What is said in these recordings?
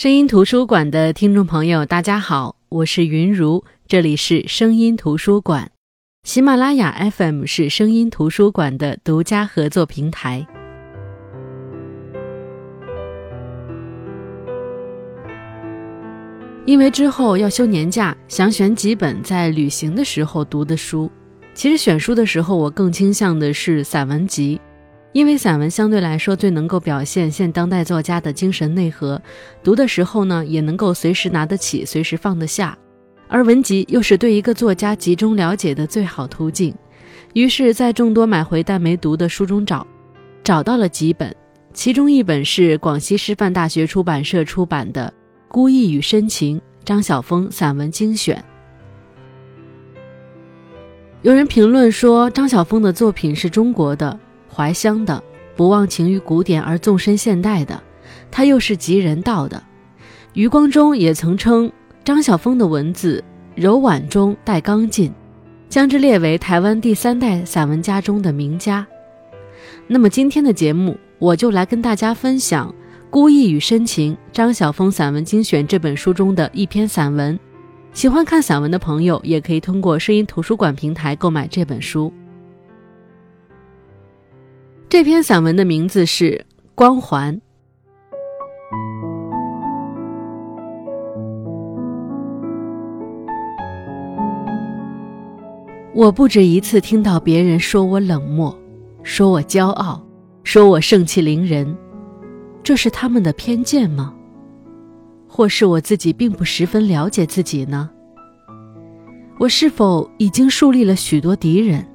声音图书馆的听众朋友，大家好，我是云如，这里是声音图书馆。喜马拉雅 FM 是声音图书馆的独家合作平台。因为之后要休年假，想选几本在旅行的时候读的书。其实选书的时候，我更倾向的是散文集，因为散文相对来说最能够表现现当代作家的精神内核，读的时候呢，也能够随时拿得起，随时放得下。而文集又是对一个作家集中了解的最好途径。于是，在众多买回但没读的书中找，找到了几本，其中一本是广西师范大学出版社出版的《孤意与深情》张晓峰散文精选。有人评论说，张晓峰的作品是中国的、怀乡的、不忘情于古典而纵深现代的，他又是极人道的。余光中也曾称张晓峰的文字柔婉中带刚劲，将之列为台湾第三代散文家中的名家。那么今天的节目，我就来跟大家分享《孤意与深情》张晓峰散文精选这本书中的一篇散文。喜欢看散文的朋友，也可以通过声音图书馆平台购买这本书。这篇散文的名字是《光环》。我不止一次听到别人说我冷漠，说我骄傲，说我盛气凌人，这是他们的偏见吗？或是我自己并不十分了解自己呢？我是否已经树立了许多敌人？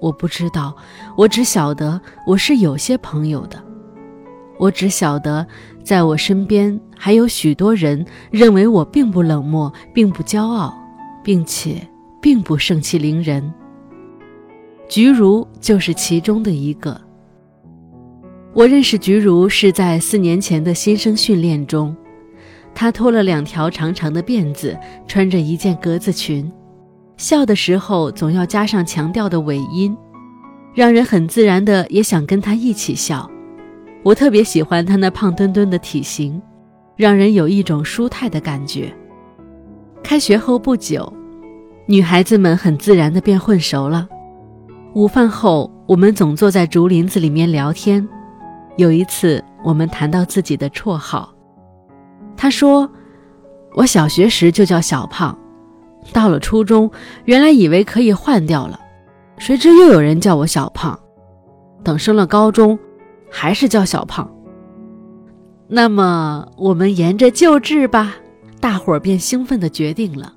我不知道，我只晓得我是有些朋友的。我只晓得，在我身边还有许多人认为我并不冷漠，并不骄傲，并且并不盛气凌人。菊如就是其中的一个。我认识菊如是在四年前的新生训练中。她拖了两条长长的辫子，穿着一件格子裙，笑的时候总要加上强调的尾音，让人很自然的也想跟他一起笑。我特别喜欢他那胖墩墩的体型，让人有一种舒泰的感觉。开学后不久，女孩子们很自然的便混熟了。午饭后，我们总坐在竹林子里面聊天。有一次，我们谈到自己的绰号。他说：“我小学时就叫小胖，到了初中，原来以为可以换掉了，谁知又有人叫我小胖。等升了高中，还是叫小胖。那么我们沿着旧制吧。”大伙儿便兴奋地决定了。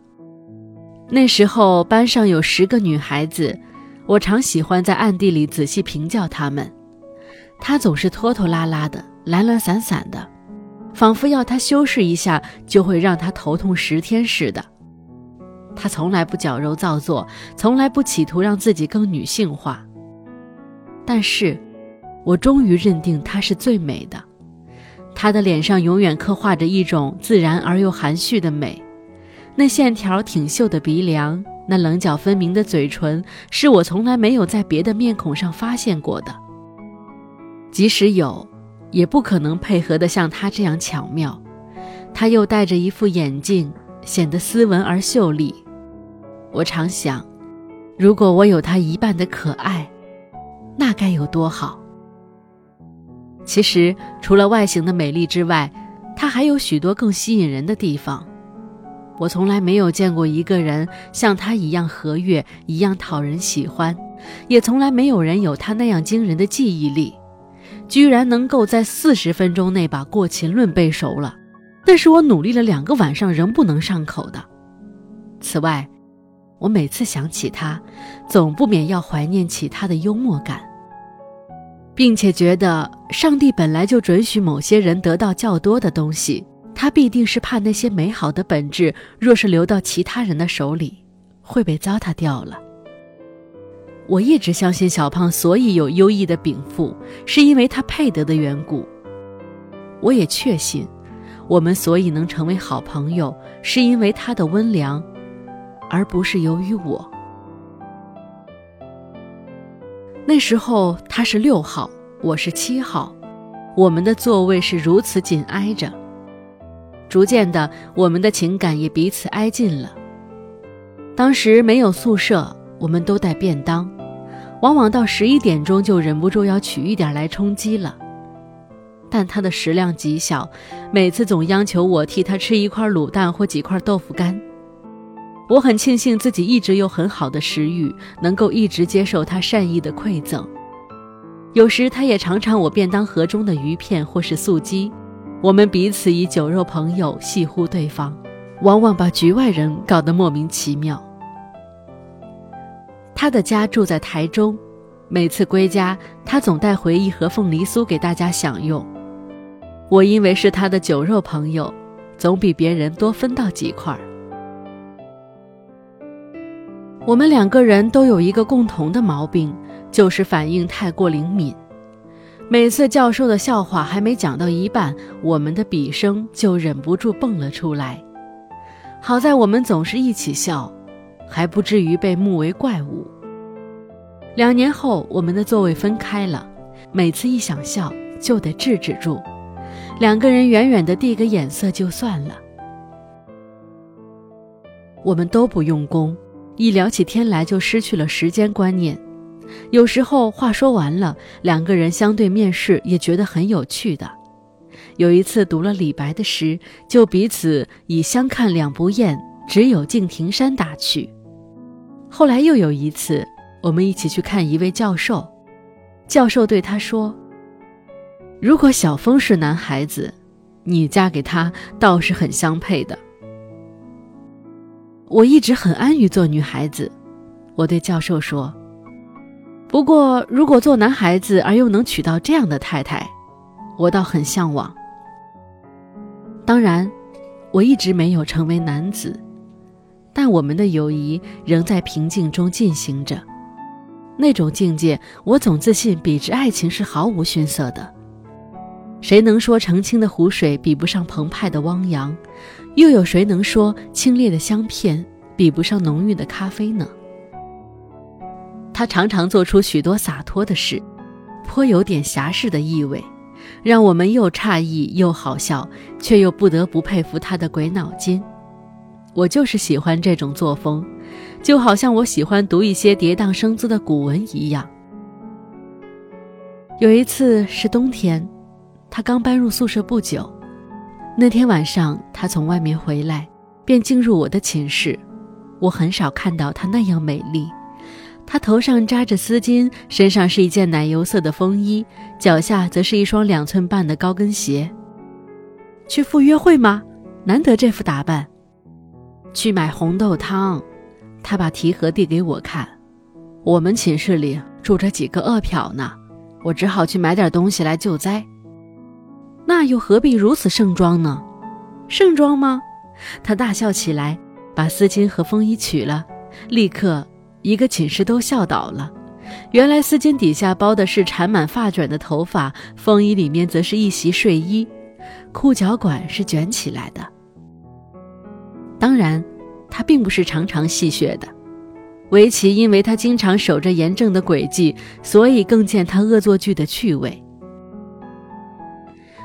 那时候班上有十个女孩子，我常喜欢在暗地里仔细评教她们。她总是拖拖拉拉的，懒懒散散的。仿佛要她修饰一下，就会让她头痛十天似的。她从来不矫揉造作，从来不企图让自己更女性化。但是，我终于认定她是最美的。她的脸上永远刻画着一种自然而又含蓄的美，那线条挺秀的鼻梁，那棱角分明的嘴唇，是我从来没有在别的面孔上发现过的。即使有。也不可能配合得像她这样巧妙，她又戴着一副眼镜，显得斯文而秀丽。我常想，如果我有她一半的可爱，那该有多好。其实，除了外形的美丽之外，她还有许多更吸引人的地方。我从来没有见过一个人像她一样和悦，一样讨人喜欢，也从来没有人有她那样惊人的记忆力。居然能够在四十分钟内把《过秦论》背熟了，那是我努力了两个晚上仍不能上口的。此外，我每次想起他，总不免要怀念起他的幽默感，并且觉得上帝本来就准许某些人得到较多的东西，他必定是怕那些美好的本质若是流到其他人的手里，会被糟蹋掉了。我一直相信小胖所以有优异的禀赋，是因为他配得的缘故。我也确信，我们所以能成为好朋友，是因为他的温良，而不是由于我。那时候他是六号，我是七号，我们的座位是如此紧挨着。逐渐的，我们的情感也彼此挨近了。当时没有宿舍，我们都带便当，往往到十一点钟就忍不住要取一点来充饥了。但他的食量极小，每次总央求我替他吃一块卤蛋或几块豆腐干。我很庆幸自己一直有很好的食欲，能够一直接受他善意的馈赠。有时他也尝尝我便当盒中的鱼片或是素鸡，我们彼此以酒肉朋友戏呼对方，往往把局外人搞得莫名其妙。他的家住在台中，每次归家，他总带回一盒凤梨酥给大家享用。我因为是他的酒肉朋友，总比别人多分到几块儿。我们两个人都有一个共同的毛病，就是反应太过灵敏。每次教授的笑话还没讲到一半，我们的笔声就忍不住蹦了出来。好在我们总是一起笑，还不至于被目为怪物。两年后，我们的座位分开了，每次一想笑就得制止住，两个人远远的递个眼色就算了。我们都不用功。一聊起天来，就失去了时间观念。有时候话说完了，两个人相对面试也觉得很有趣的。有一次读了李白的诗，就彼此以相看两不厌，只有敬亭山打趣。后来又有一次，我们一起去看一位教授，教授对他说：“如果小峰是男孩子，你嫁给他倒是很相配的。”我一直很安于做女孩子，我对教授说：“不过，如果做男孩子而又能娶到这样的太太，我倒很向往。”当然，我一直没有成为男子，但我们的友谊仍在平静中进行着。那种境界，我总自信比之爱情是毫无逊色的。谁能说澄清的湖水比不上澎湃的汪洋？又有谁能说清冽的香片比不上浓郁的咖啡呢？他常常做出许多洒脱的事，颇有点侠士的意味，让我们又诧异又好笑，却又不得不佩服他的鬼脑筋。我就是喜欢这种作风，就好像我喜欢读一些跌宕生姿的古文一样。有一次是冬天，他刚搬入宿舍不久。那天晚上，她从外面回来，便进入我的寝室。我很少看到她那样美丽。她头上扎着丝巾，身上是一件奶油色的风衣，脚下则是一双两寸半的高跟鞋。去赴约会吗？难得这副打扮。去买红豆汤。她把提盒递给我看。我们寝室里住着几个饿殍呢，我只好去买点东西来救灾。那又何必如此盛装呢？盛装吗？他大笑起来，把丝巾和风衣取了，立刻一个寝室都笑倒了。原来丝巾底下包的是缠满发卷的头发，风衣里面则是一袭睡衣，裤脚管是卷起来的。当然，他并不是常常戏谑的。围棋因为他经常守着严正的轨迹，所以更见他恶作剧的趣味。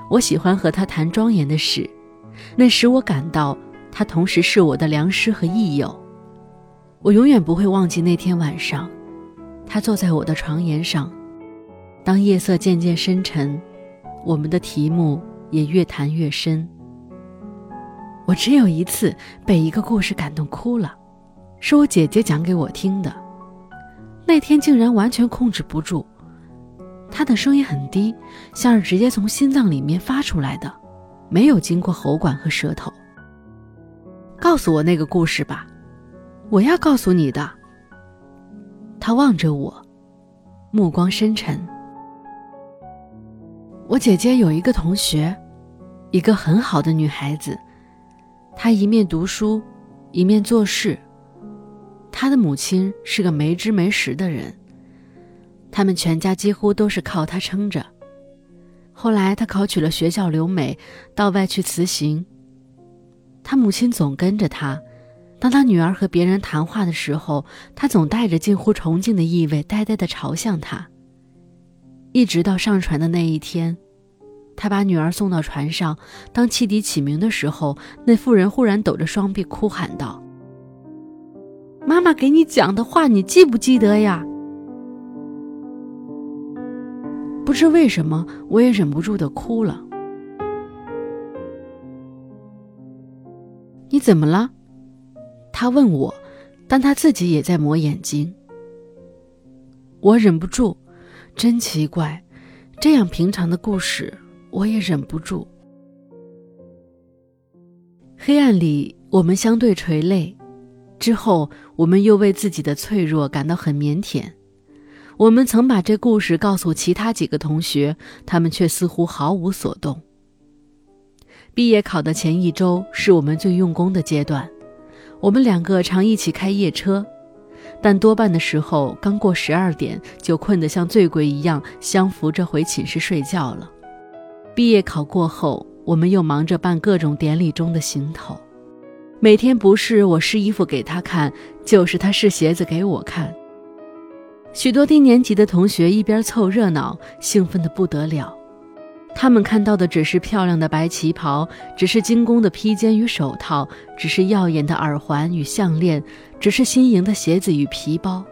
我喜欢和他谈庄严的事，那使我感到他同时是我的良师和益友。我永远不会忘记那天晚上，他坐在我的床沿上，当夜色渐渐深沉，我们的题目也越谈越深。我只有一次被一个故事感动哭了，是我姐姐讲给我听的，那天竟然完全控制不住。他的声音很低，像是直接从心脏里面发出来的，没有经过喉管和舌头。告诉我那个故事吧，我要告诉你的。他望着我，目光深沉。我姐姐有一个同学，一个很好的女孩子，她一面读书，一面做事。她的母亲是个没知没识的人。他们全家几乎都是靠他撑着。后来他考取了学校留美，到外去辞行。他母亲总跟着他，当他女儿和别人谈话的时候，他总带着近乎崇敬的意味，呆呆地朝向他。一直到上船的那一天，他把女儿送到船上，当汽笛起鸣的时候，那妇人忽然抖着双臂哭喊道：“妈妈给你讲的话，你记不记得呀？”不知为什么，我也忍不住的哭了。你怎么了？他问我，但他自己也在抹眼睛。我忍不住，真奇怪，这样平常的故事。我也忍不住。黑暗里，我们相对垂泪，之后我们又为自己的脆弱感到很腼腆。我们曾把这故事告诉其他几个同学，他们却似乎毫无所动。毕业考的前一周是我们最用功的阶段，我们两个常一起开夜车，但多半的时候刚过十二点就困得像醉鬼一样，相扶着回寝室睡觉了。毕业考过后，我们又忙着办各种典礼中的行头。每天不是我试衣服给他看，就是他试鞋子给我看。许多低年级的同学一边凑热闹，兴奋得不得了。他们看到的只是漂亮的白旗袍，只是精工的披肩与手套，只是耀眼的耳环与项链，只是新颖的鞋子与皮包。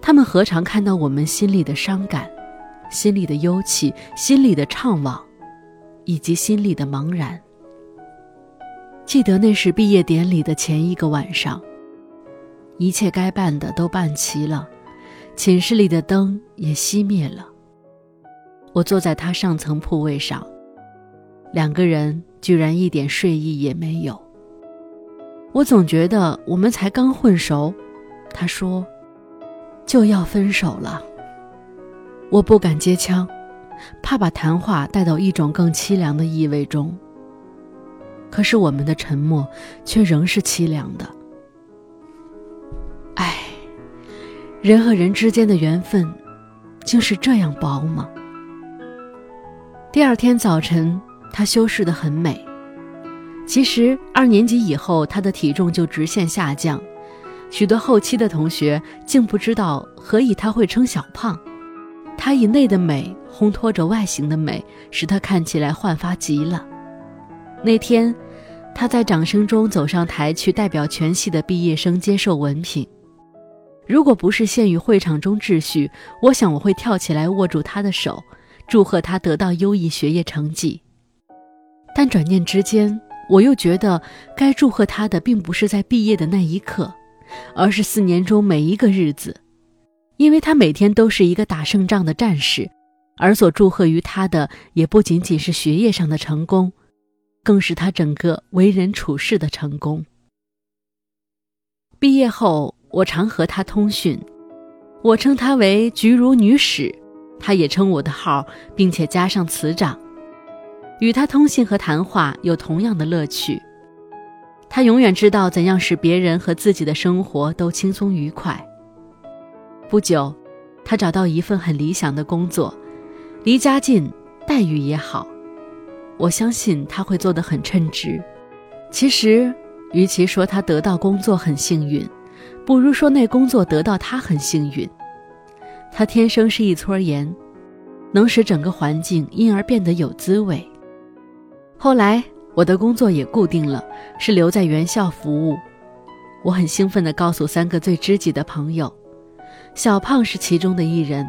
他们何尝看到我们心里的伤感？心里的忧戚，心里的怅惘，以及心里的茫然。记得那是毕业典礼的前一个晚上，一切该办的都办齐了，寝室里的灯也熄灭了。我坐在他上层铺位上，两个人居然一点睡意也没有。我总觉得我们才刚混熟，他说就要分手了。我不敢接枪，怕把谈话带到一种更凄凉的意味中。可是我们的沉默却仍是凄凉的。人和人之间的缘分，竟是这样薄吗？第二天早晨，她修饰的很美。其实二年级以后，她的体重就直线下降，许多后期的同学竟不知道何以她会称小胖。她以内的美烘托着外形的美，使她看起来焕发极了。那天，她在掌声中走上台去代表全系的毕业生接受文凭。如果不是限于会场中秩序，我想我会跳起来握住他的手，祝贺他得到优异学业成绩。但转念之间，我又觉得该祝贺他的并不是在毕业的那一刻，而是四年中每一个日子。因为他每天都是一个打胜仗的战士，而所祝贺于他的也不仅仅是学业上的成功，更是他整个为人处事的成功。毕业后，我常和他通讯，我称他为“菊如女史”，他也称我的号，并且加上词长。与他通信和谈话有同样的乐趣，他永远知道怎样使别人和自己的生活都轻松愉快。不久，他找到一份很理想的工作，离家近，待遇也好。我相信他会做得很称职。其实，与其说他得到工作很幸运，不如说那工作得到他很幸运。他天生是一撮盐，能使整个环境因而变得有滋味。后来，我的工作也固定了，是留在原校服务。我很兴奋地告诉三个最知己的朋友。小胖是其中的一人，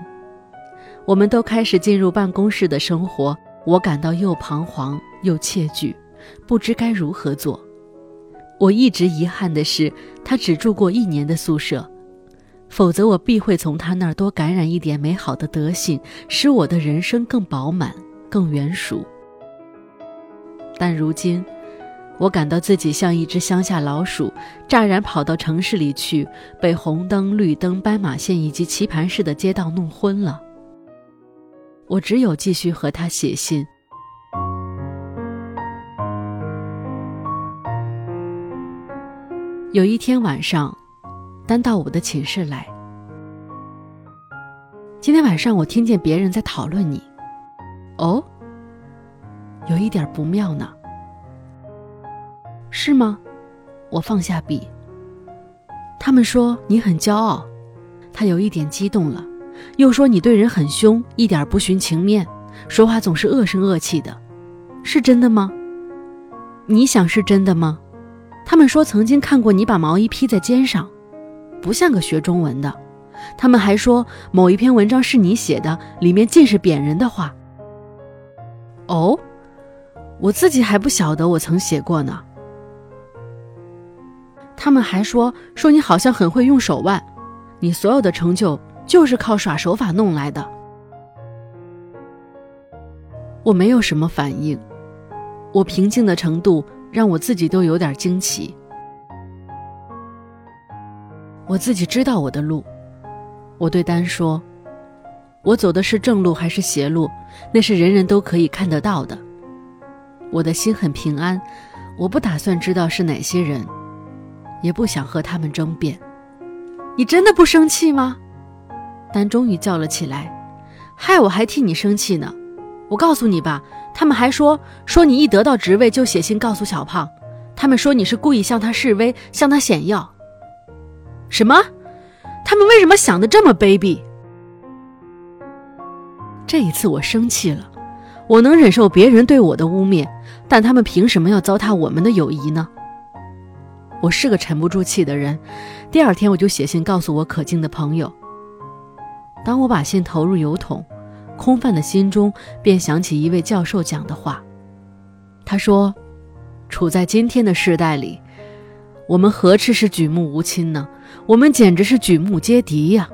我们都开始进入办公室的生活，我感到又彷徨又怯惧，不知该如何做。我一直遗憾的是，他只住过一年的宿舍，否则我必会从他那儿多感染一点美好的德性，使我的人生更饱满、更圆熟。但如今。我感到自己像一只乡下老鼠，乍然跑到城市里去，被红灯、绿灯、斑马线以及棋盘式的街道弄昏了。我只有继续和他写信。有一天晚上，丹到我的寝室来。今天晚上我听见别人在讨论你，哦，有一点不妙呢。是吗？我放下笔。他们说你很骄傲，他有一点激动了，又说你对人很凶，一点不寻情面，说话总是恶声恶气的，是真的吗？你想是真的吗？他们说曾经看过你把毛衣披在肩上，不像个学中文的。他们还说某一篇文章是你写的，里面尽是贬人的话。哦，我自己还不晓得我曾写过呢。他们还说说你好像很会用手腕，你所有的成就就是靠耍手法弄来的。我没有什么反应，我平静的程度让我自己都有点惊奇。我自己知道我的路，我对丹说：“我走的是正路还是邪路，那是人人都可以看得到的。我的心很平安，我不打算知道是哪些人。”也不想和他们争辩。你真的不生气吗？丹终于叫了起来：“害我还替你生气呢！我告诉你吧，他们还说说你一得到职位就写信告诉小胖，他们说你是故意向他示威，向他显耀。什么？他们为什么想的这么卑鄙？这一次我生气了。我能忍受别人对我的污蔑，但他们凭什么要糟蹋我们的友谊呢？”我是个沉不住气的人，第二天我就写信告诉我可敬的朋友。当我把信投入邮筒，空泛的心中便想起一位教授讲的话。他说：“处在今天的时代里，我们何止是举目无亲呢？我们简直是举目皆敌呀！”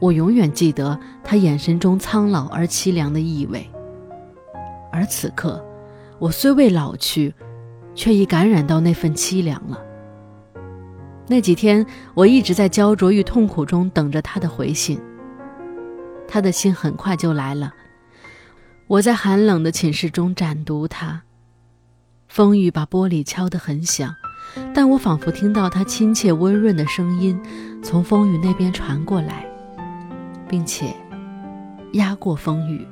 我永远记得他眼神中苍老而凄凉的意味。而此刻，我虽未老去。却已感染到那份凄凉了。那几天，我一直在焦灼与痛苦中等着他的回信。他的信很快就来了。我在寒冷的寝室中展读它，风雨把玻璃敲得很响，但我仿佛听到他亲切温润的声音从风雨那边传过来，并且压过风雨。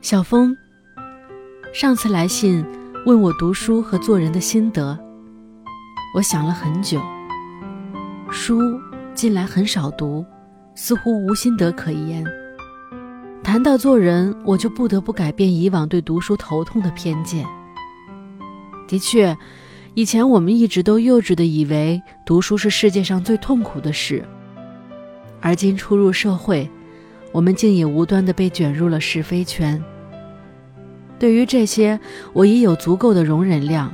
小风。上次来信问我读书和做人的心得，我想了很久。书近来很少读，似乎无心得可言。谈到做人，我就不得不改变以往对读书头痛的偏见。的确，以前我们一直都幼稚的以为读书是世界上最痛苦的事，而今初入社会，我们竟也无端的被卷入了是非圈。对于这些，我已有足够的容忍量。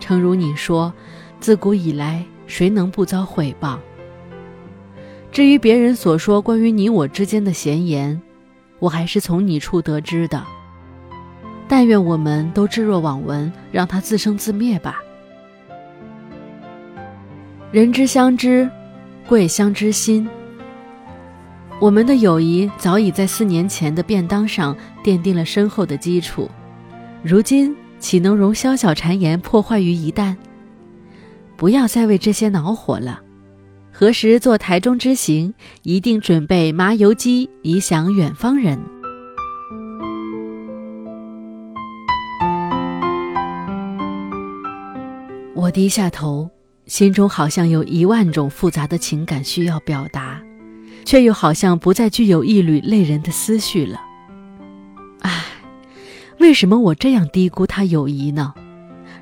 诚如你说，自古以来，谁能不遭毁谤？至于别人所说关于你我之间的闲言，我还是从你处得知的。但愿我们都置若罔闻，让它自生自灭吧。人之相知，贵相知心。我们的友谊早已在四年前的便当上奠定了深厚的基础，如今岂能容小小谗言破坏于一旦？不要再为这些恼火了。何时做台中之行，一定准备麻油鸡以享远方人。我低下头，心中好像有一万种复杂的情感需要表达。却又好像不再具有一缕累人的思绪了。唉，为什么我这样低估他友谊呢？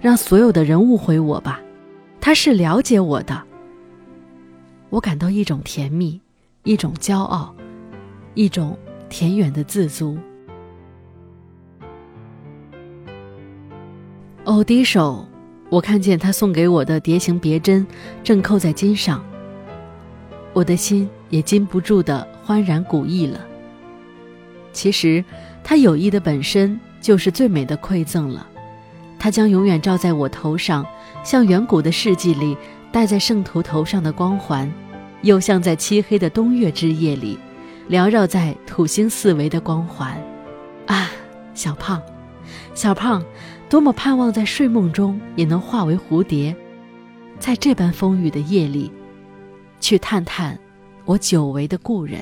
让所有的人误会我吧，他是了解我的。我感到一种甜蜜，一种骄傲，一种田园的自足。偶，低手，我看见他送给我的蝶形别针，正扣在襟上。我的心也禁不住的欢然古意了。其实，他友谊的本身就是最美的馈赠了。它将永远照在我头上，像远古的世纪里戴在圣徒头上的光环，又像在漆黑的冬月之夜里缭绕在土星四维的光环。啊，小胖，小胖，多么盼望在睡梦中也能化为蝴蝶，在这般风雨的夜里。去探探我久违的故人。